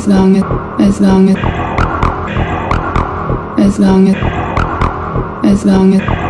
as, long as, as long as, as long as, as long as,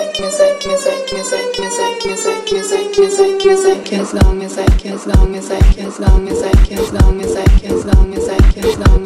I as I as I as I as I as I as I as I as I as long as I as long as I as long as I as long as I as long as I as long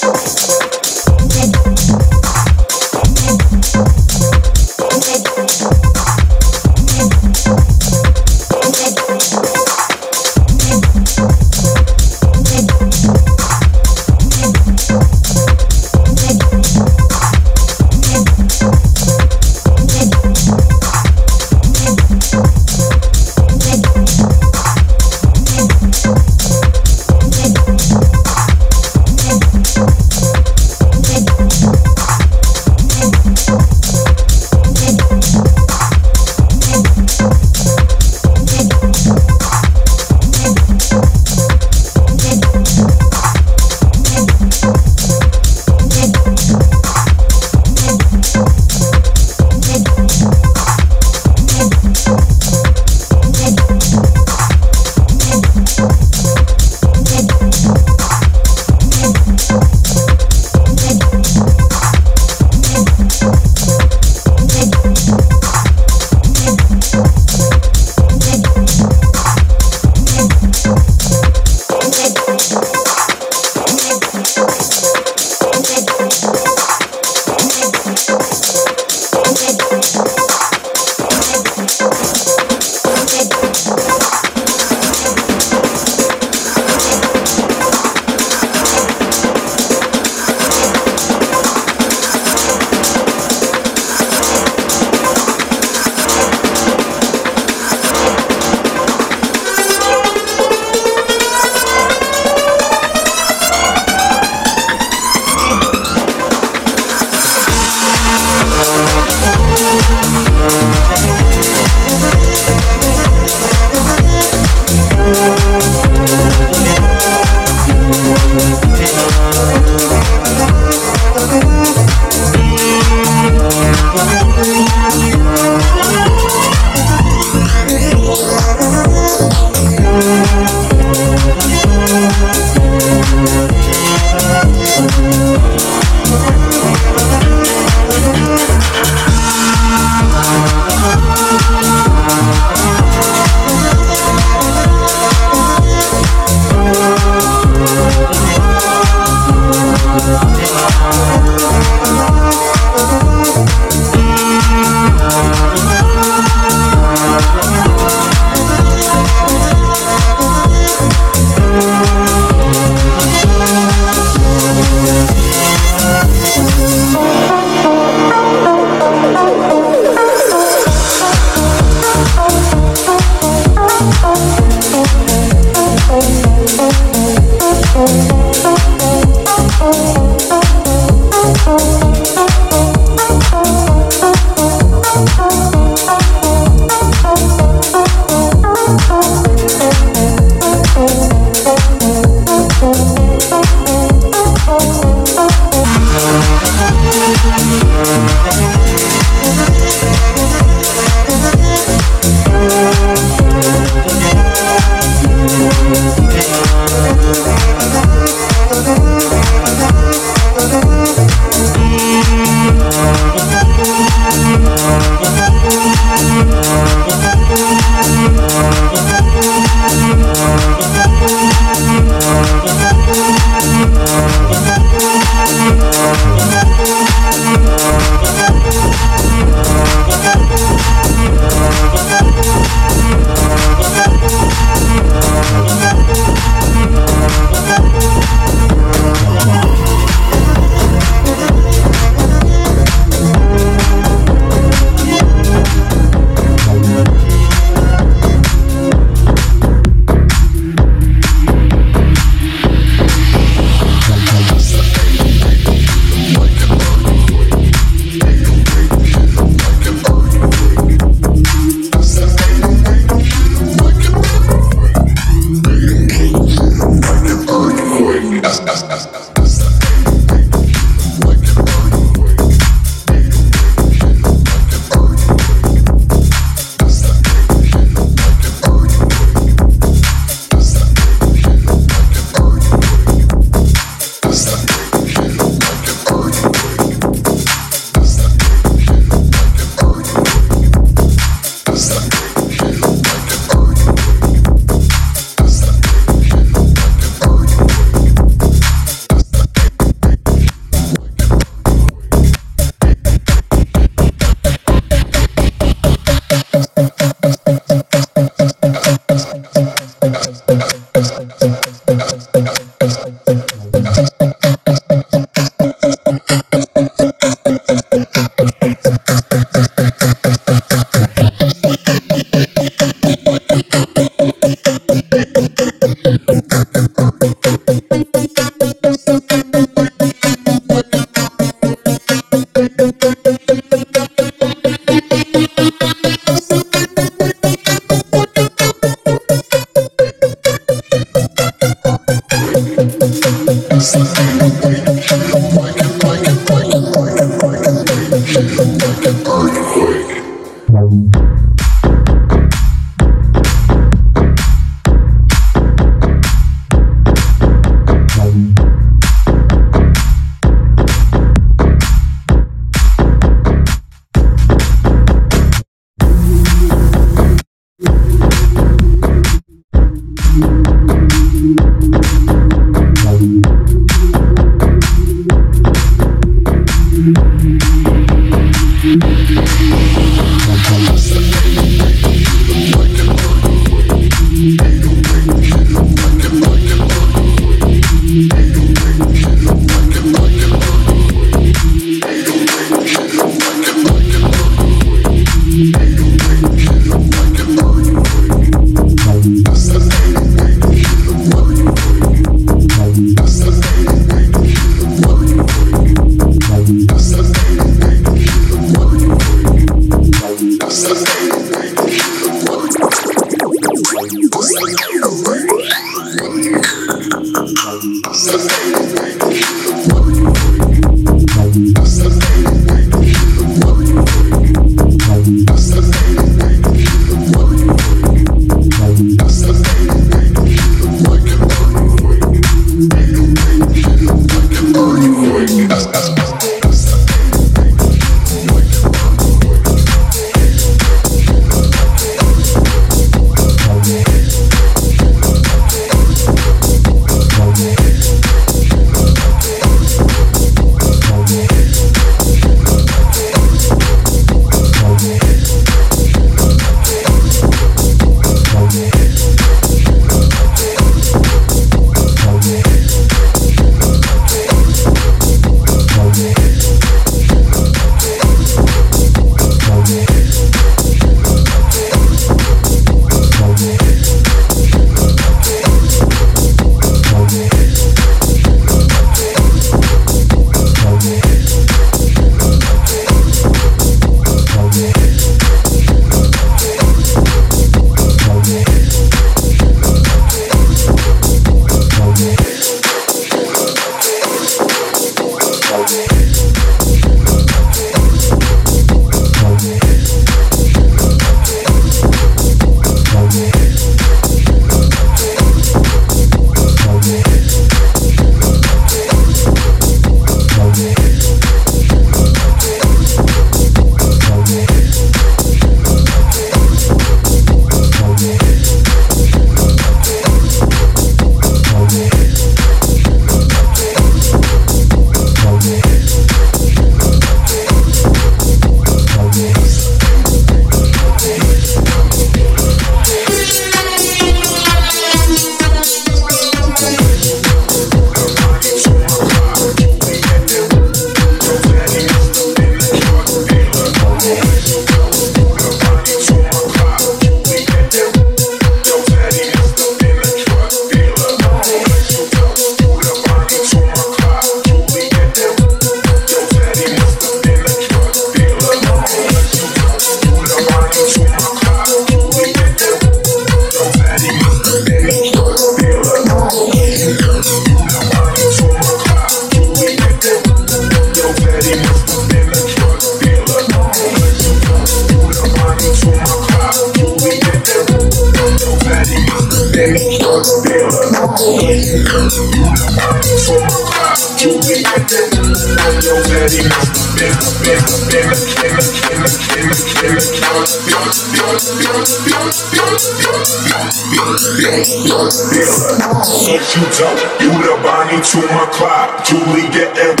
You're the dealer. what you don't, you the Bonnie to my clock. Juliet and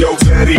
yo, Teddy,